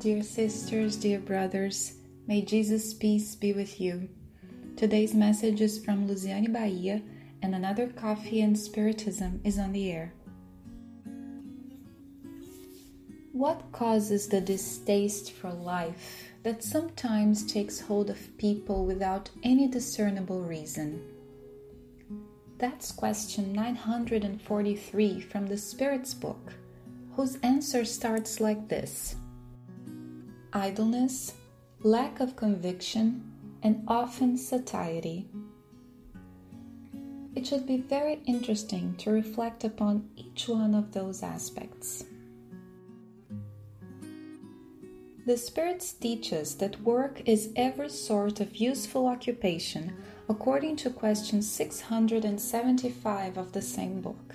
dear sisters, dear brothers. May Jesus' peace be with you. Today's message is from Luciane Bahia, and another coffee and spiritism is on the air. What causes the distaste for life that sometimes takes hold of people without any discernible reason? That's question 943 from the Spirit's book, whose answer starts like this Idleness, lack of conviction, and often satiety. It should be very interesting to reflect upon each one of those aspects. The spirits teach us that work is every sort of useful occupation according to question 675 of the same book.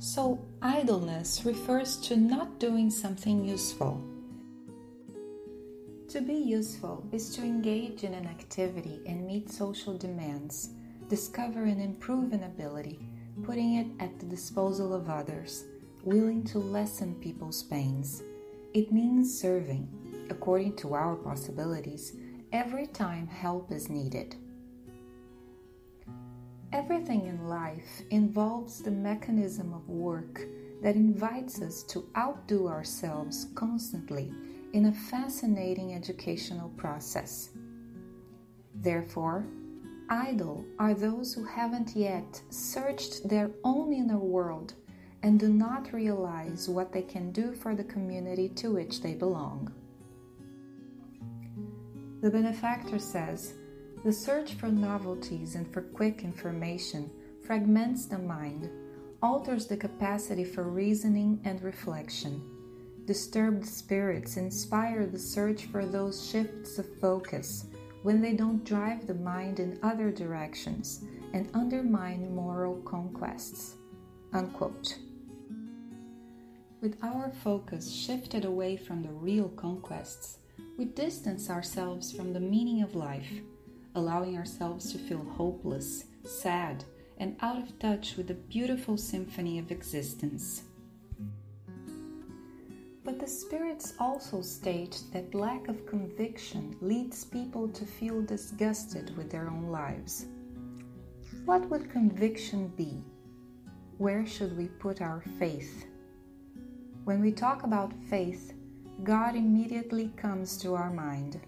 So, idleness refers to not doing something useful. To be useful is to engage in an activity and meet social demands, discover and improve an ability, putting it at the disposal of others, willing to lessen people's pains. It means serving, according to our possibilities, every time help is needed. Everything in life involves the mechanism of work that invites us to outdo ourselves constantly in a fascinating educational process. Therefore, idle are those who haven't yet searched their own inner world and do not realize what they can do for the community to which they belong. The benefactor says the search for novelties and for quick information fragments the mind, alters the capacity for reasoning and reflection. Disturbed spirits inspire the search for those shifts of focus when they don't drive the mind in other directions and undermine moral conquests. Unquote. With our focus shifted away from the real conquests, we distance ourselves from the meaning of life, allowing ourselves to feel hopeless, sad, and out of touch with the beautiful symphony of existence. But the spirits also state that lack of conviction leads people to feel disgusted with their own lives. What would conviction be? Where should we put our faith? When we talk about faith, God immediately comes to our mind.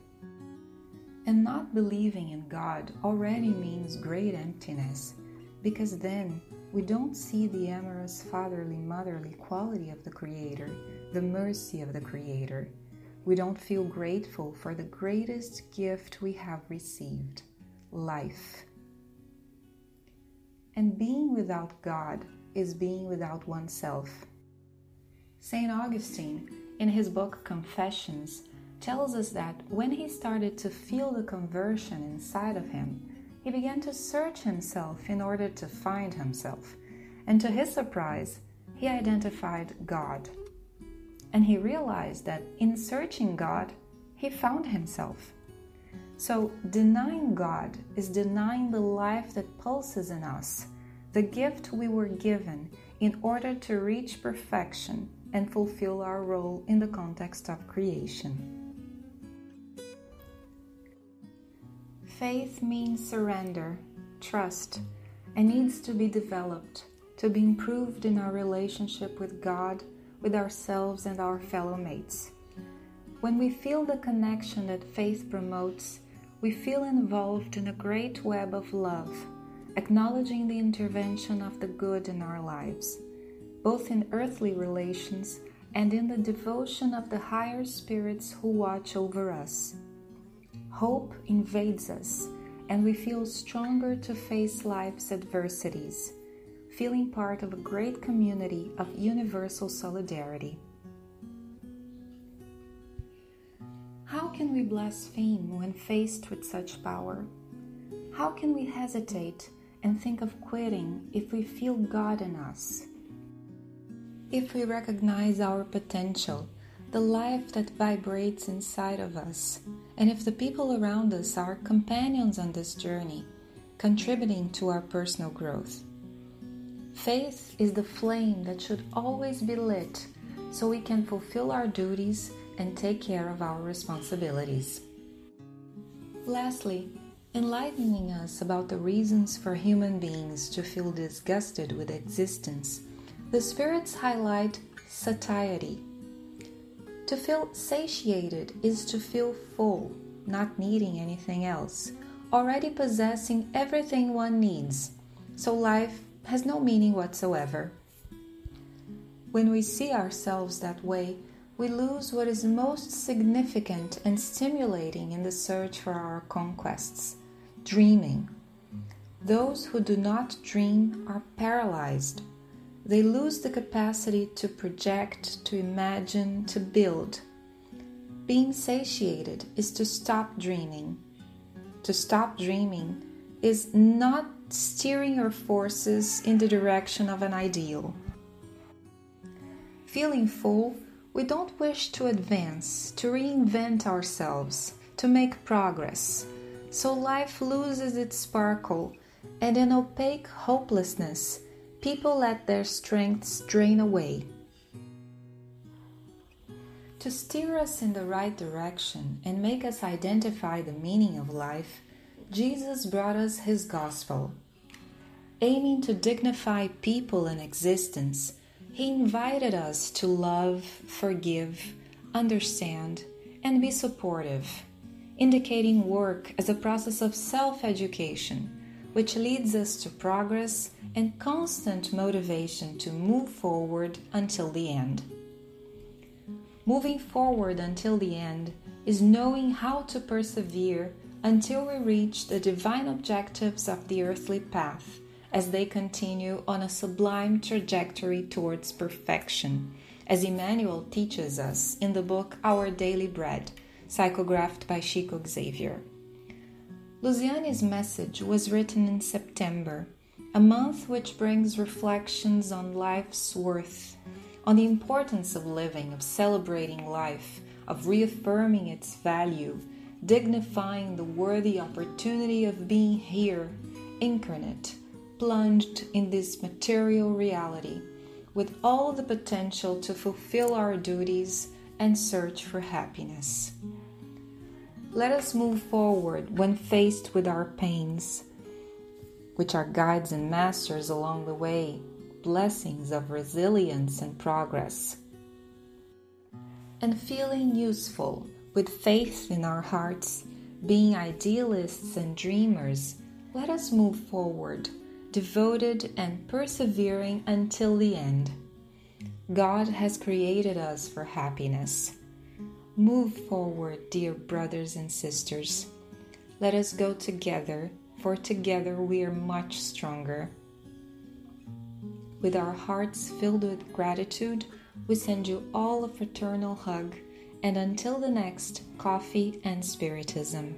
And not believing in God already means great emptiness, because then we don't see the amorous fatherly motherly quality of the Creator, the mercy of the Creator. We don't feel grateful for the greatest gift we have received life. And being without God is being without oneself. St. Augustine in his book Confessions, tells us that when he started to feel the conversion inside of him, he began to search himself in order to find himself. And to his surprise, he identified God. And he realized that in searching God, he found himself. So, denying God is denying the life that pulses in us, the gift we were given in order to reach perfection and fulfill our role in the context of creation. Faith means surrender, trust, and needs to be developed, to be improved in our relationship with God, with ourselves, and our fellow mates. When we feel the connection that faith promotes, we feel involved in a great web of love, acknowledging the intervention of the good in our lives both in earthly relations and in the devotion of the higher spirits who watch over us. Hope invades us, and we feel stronger to face life's adversities, feeling part of a great community of universal solidarity. How can we blaspheme when faced with such power? How can we hesitate and think of quitting if we feel God in us? if we recognize our potential, the life that vibrates inside of us, and if the people around us are companions on this journey, contributing to our personal growth. Faith is the flame that should always be lit so we can fulfill our duties and take care of our responsibilities. Lastly, enlightening us about the reasons for human beings to feel disgusted with existence, the spirits highlight satiety. To feel satiated is to feel full, not needing anything else, already possessing everything one needs, so life has no meaning whatsoever. When we see ourselves that way, we lose what is most significant and stimulating in the search for our conquests dreaming. Those who do not dream are paralyzed. They lose the capacity to project, to imagine, to build. Being satiated is to stop dreaming. To stop dreaming is not steering your forces in the direction of an ideal. Feeling full we don't wish to advance, to reinvent ourselves, to make progress. So life loses its sparkle, and an opaque hopelessness, people let their strengths drain away. To steer us in the right direction and make us identify the meaning of life, Jesus brought us his gospel. Aiming to dignify people and existence, he invited us to love, forgive, understand, and be supportive, indicating work as a process of self education, which leads us to progress and constant motivation to move forward until the end. Moving forward until the end is knowing how to persevere until we reach the divine objectives of the earthly path as they continue on a sublime trajectory towards perfection, as Emmanuel teaches us in the book Our Daily Bread, psychographed by Chico Xavier. Luciane's message was written in September, a month which brings reflections on life's worth, on the importance of living, of celebrating life, of reaffirming its value, dignifying the worthy opportunity of being here, incarnate, plunged in this material reality with all the potential to fulfill our duties and search for happiness. Let us move forward when faced with our pains, which are guides and masters along the way, blessings of resilience and progress. And feeling useful with faith in our hearts, being idealists and dreamers, let us move forward devoted and persevering until the end. God has created us for happiness. Move forward, dear brothers and sisters. Let us go together, for together we are much stronger. With our hearts filled with gratitude, we send you all a fraternal hug, and until the next Coffee and Spiritism.